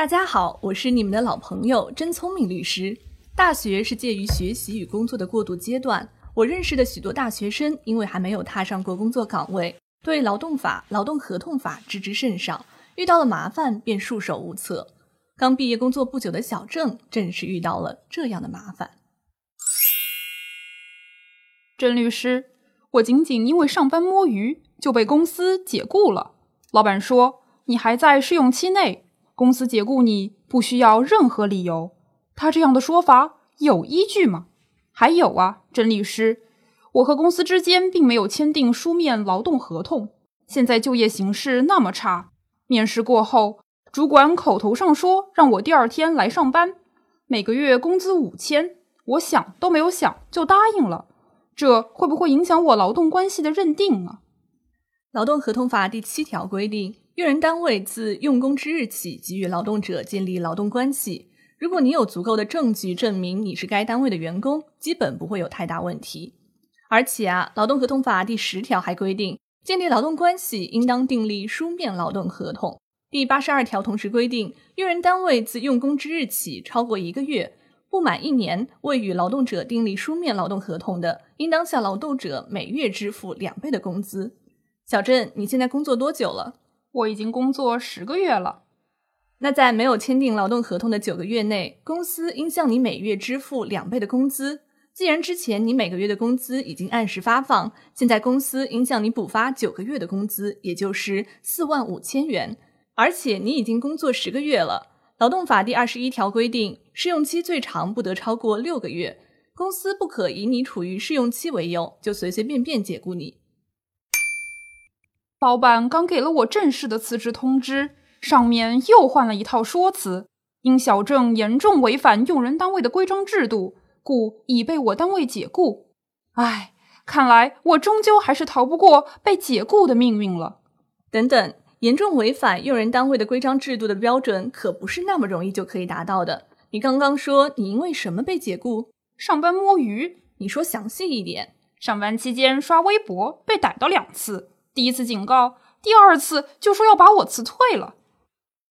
大家好，我是你们的老朋友真聪明律师。大学是介于学习与工作的过渡阶段，我认识的许多大学生因为还没有踏上过工作岗位，对劳动法、劳动合同法知之甚少，遇到了麻烦便束手无策。刚毕业工作不久的小郑正是遇到了这样的麻烦。郑律师，我仅仅因为上班摸鱼就被公司解雇了。老板说你还在试用期内。公司解雇你不需要任何理由，他这样的说法有依据吗？还有啊，甄律师，我和公司之间并没有签订书面劳动合同。现在就业形势那么差，面试过后，主管口头上说让我第二天来上班，每个月工资五千，我想都没有想就答应了，这会不会影响我劳动关系的认定啊？劳动合同法第七条规定。用人单位自用工之日起即与劳动者建立劳动关系。如果你有足够的证据证明你是该单位的员工，基本不会有太大问题。而且啊，劳动合同法第十条还规定，建立劳动关系应当订立书面劳动合同。第八十二条同时规定，用人单位自用工之日起超过一个月，不满一年未与劳动者订立书面劳动合同的，应当向劳动者每月支付两倍的工资。小郑，你现在工作多久了？我已经工作十个月了，那在没有签订劳动合同的九个月内，公司应向你每月支付两倍的工资。既然之前你每个月的工资已经按时发放，现在公司应向你补发九个月的工资，也就是四万五千元。而且你已经工作十个月了。劳动法第二十一条规定，试用期最长不得超过六个月，公司不可以你处于试用期为由，就随随便便解雇你。老板刚给了我正式的辞职通知，上面又换了一套说辞。因小郑严重违反用人单位的规章制度，故已被我单位解雇。唉，看来我终究还是逃不过被解雇的命运了。等等，严重违反用人单位的规章制度的标准，可不是那么容易就可以达到的。你刚刚说你因为什么被解雇？上班摸鱼？你说详细一点。上班期间刷微博被逮到两次。第一次警告，第二次就说要把我辞退了。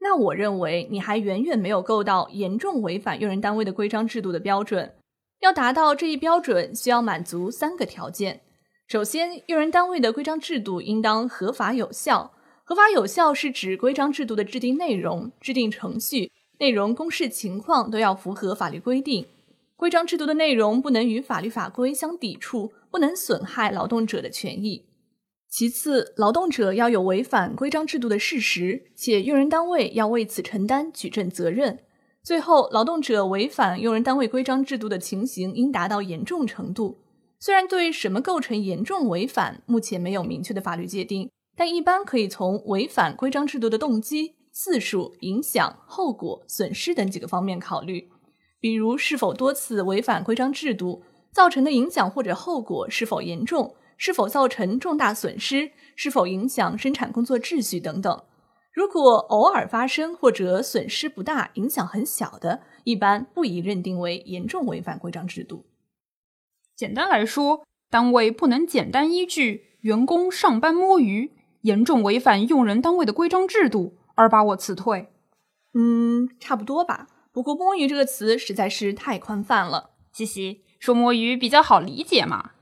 那我认为你还远远没有够到严重违反用人单位的规章制度的标准。要达到这一标准，需要满足三个条件。首先，用人单位的规章制度应当合法有效。合法有效是指规章制度的制定内容、制定程序、内容公示情况都要符合法律规定。规章制度的内容不能与法律法规相抵触，不能损害劳动者的权益。其次，劳动者要有违反规章制度的事实，且用人单位要为此承担举证责任。最后，劳动者违反用人单位规章制度的情形应达到严重程度。虽然对什么构成严重违反，目前没有明确的法律界定，但一般可以从违反规章制度的动机、次数、影响、后果、损失等几个方面考虑。比如，是否多次违反规章制度，造成的影响或者后果是否严重。是否造成重大损失？是否影响生产工作秩序等等？如果偶尔发生或者损失不大、影响很小的，一般不宜认定为严重违反规章制度。简单来说，单位不能简单依据员工上班摸鱼，严重违反用人单位的规章制度而把我辞退。嗯，差不多吧。不过“摸鱼”这个词实在是太宽泛了。嘻嘻，说摸鱼比较好理解嘛。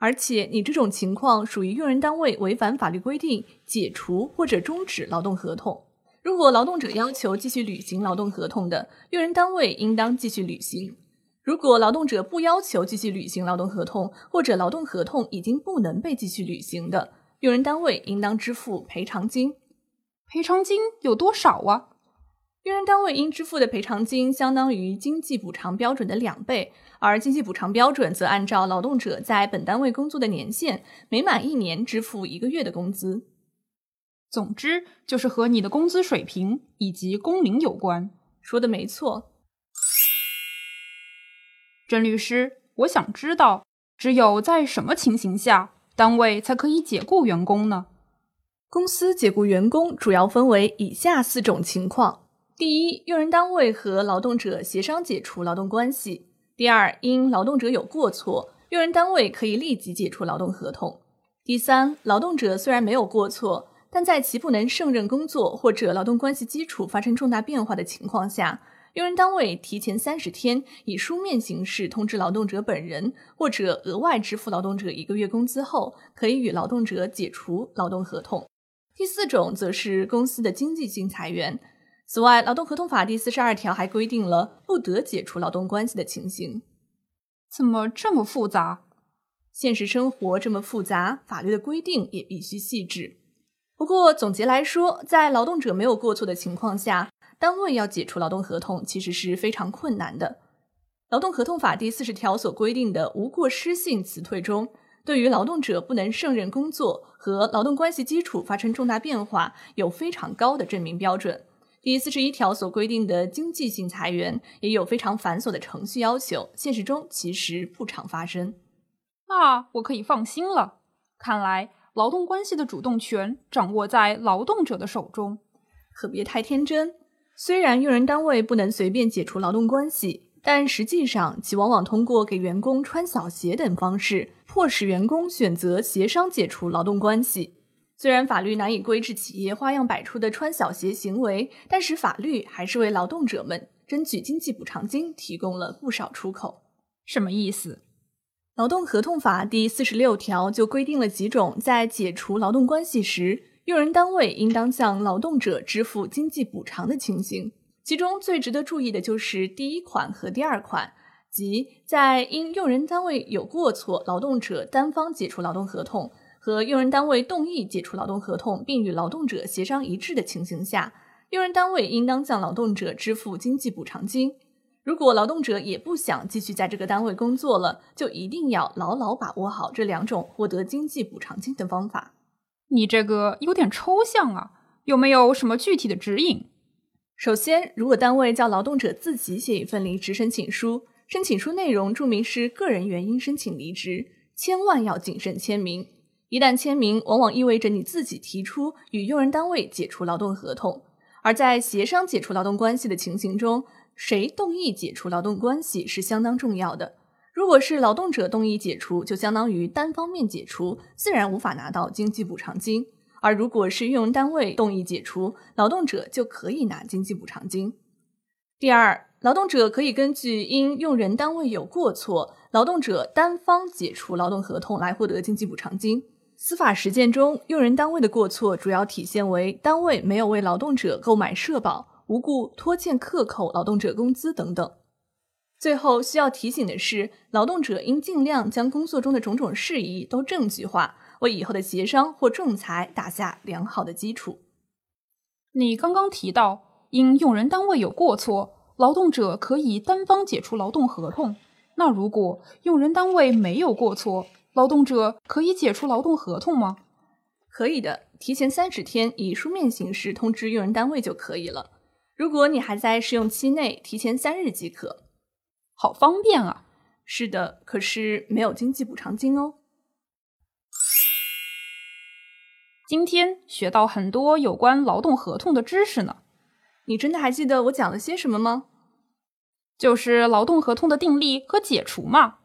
而且你这种情况属于用人单位违反法律规定解除或者终止劳动合同。如果劳动者要求继续履行劳动合同的，用人单位应当继续履行；如果劳动者不要求继续履行劳动合同，或者劳动合同已经不能被继续履行的，用人单位应当支付赔偿金。赔偿金有多少啊？用人单位应支付的赔偿金相当于经济补偿标准的两倍，而经济补偿标准则按照劳动者在本单位工作的年限，每满一年支付一个月的工资。总之，就是和你的工资水平以及工龄有关。说的没错，郑律师，我想知道，只有在什么情形下，单位才可以解雇员工呢？公司解雇员工主要分为以下四种情况。第一，用人单位和劳动者协商解除劳动关系；第二，因劳动者有过错，用人单位可以立即解除劳动合同；第三，劳动者虽然没有过错，但在其不能胜任工作或者劳动关系基础发生重大变化的情况下，用人单位提前三十天以书面形式通知劳动者本人，或者额外支付劳动者一个月工资后，可以与劳动者解除劳动合同。第四种则是公司的经济性裁员。此外，《劳动合同法》第四十二条还规定了不得解除劳动关系的情形。怎么这么复杂？现实生活这么复杂，法律的规定也必须细致。不过，总结来说，在劳动者没有过错的情况下，单位要解除劳动合同其实是非常困难的。《劳动合同法》第四十条所规定的无过失性辞退中，对于劳动者不能胜任工作和劳动关系基础发生重大变化，有非常高的证明标准。第四十一条所规定的经济性裁员，也有非常繁琐的程序要求，现实中其实不常发生。那我可以放心了。看来。劳动关系的主动权掌握在劳动者的手中，可别太天真。虽然用人单位不能随便解除劳动关系，但实际上其往往通过给员工穿小鞋等方式，迫使员工选择协商解除劳动关系。虽然法律难以规制企业花样百出的穿小鞋行为，但是法律还是为劳动者们争取经济补偿金提供了不少出口。什么意思？劳动合同法第四十六条就规定了几种在解除劳动关系时，用人单位应当向劳动者支付经济补偿的情形。其中最值得注意的就是第一款和第二款，即在因用人单位有过错，劳动者单方解除劳动合同和用人单位动议解除劳动合同并与劳动者协商一致的情形下，用人单位应当向劳动者支付经济补偿金。如果劳动者也不想继续在这个单位工作了，就一定要牢牢把握好这两种获得经济补偿金的方法。你这个有点抽象啊，有没有什么具体的指引？首先，如果单位叫劳动者自己写一份离职申请书，申请书内容注明是个人原因申请离职，千万要谨慎签名。一旦签名，往往意味着你自己提出与用人单位解除劳动合同，而在协商解除劳动关系的情形中。谁动议解除劳动关系是相当重要的。如果是劳动者动议解除，就相当于单方面解除，自然无法拿到经济补偿金；而如果是用人单位动议解除，劳动者就可以拿经济补偿金。第二，劳动者可以根据因用人单位有过错，劳动者单方解除劳动合同来获得经济补偿金。司法实践中，用人单位的过错主要体现为单位没有为劳动者购买社保。无故拖欠克扣劳动者工资等等。最后需要提醒的是，劳动者应尽量将工作中的种种事宜都证据化，为以后的协商或仲裁打下良好的基础。你刚刚提到，因用人单位有过错，劳动者可以单方解除劳动合同。那如果用人单位没有过错，劳动者可以解除劳动合同吗？可以的，提前三十天以书面形式通知用人单位就可以了。如果你还在试用期内，提前三日即可，好方便啊！是的，可是没有经济补偿金哦。今天学到很多有关劳动合同的知识呢。你真的还记得我讲了些什么吗？就是劳动合同的订立和解除嘛。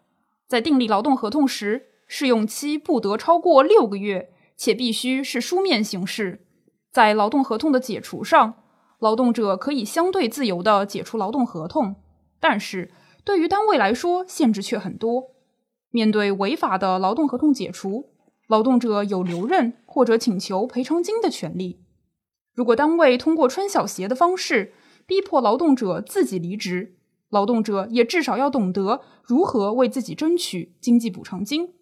在订立劳动合同时，试用期不得超过六个月，且必须是书面形式。在劳动合同的解除上。劳动者可以相对自由地解除劳动合同，但是对于单位来说，限制却很多。面对违法的劳动合同解除，劳动者有留任或者请求赔偿金的权利。如果单位通过穿小鞋的方式逼迫劳动者自己离职，劳动者也至少要懂得如何为自己争取经济补偿金。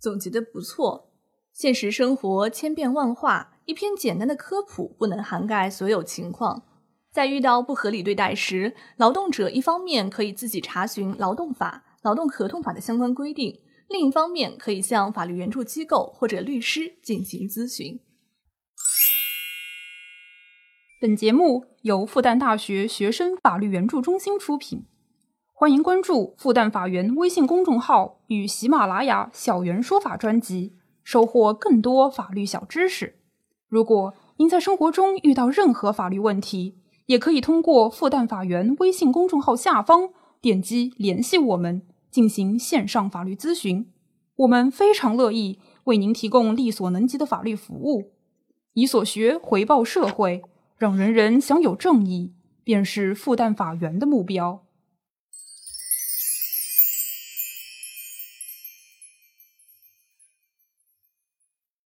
总结的不错，现实生活千变万化。一篇简单的科普不能涵盖所有情况。在遇到不合理对待时，劳动者一方面可以自己查询劳动法、劳动合同法的相关规定，另一方面可以向法律援助机构或者律师进行咨询。本节目由复旦大学学生法律援助中心出品，欢迎关注复旦法源微信公众号与喜马拉雅小圆说法专辑，收获更多法律小知识。如果您在生活中遇到任何法律问题，也可以通过复旦法源微信公众号下方点击联系我们进行线上法律咨询，我们非常乐意为您提供力所能及的法律服务。以所学回报社会，让人人享有正义，便是复旦法源的目标。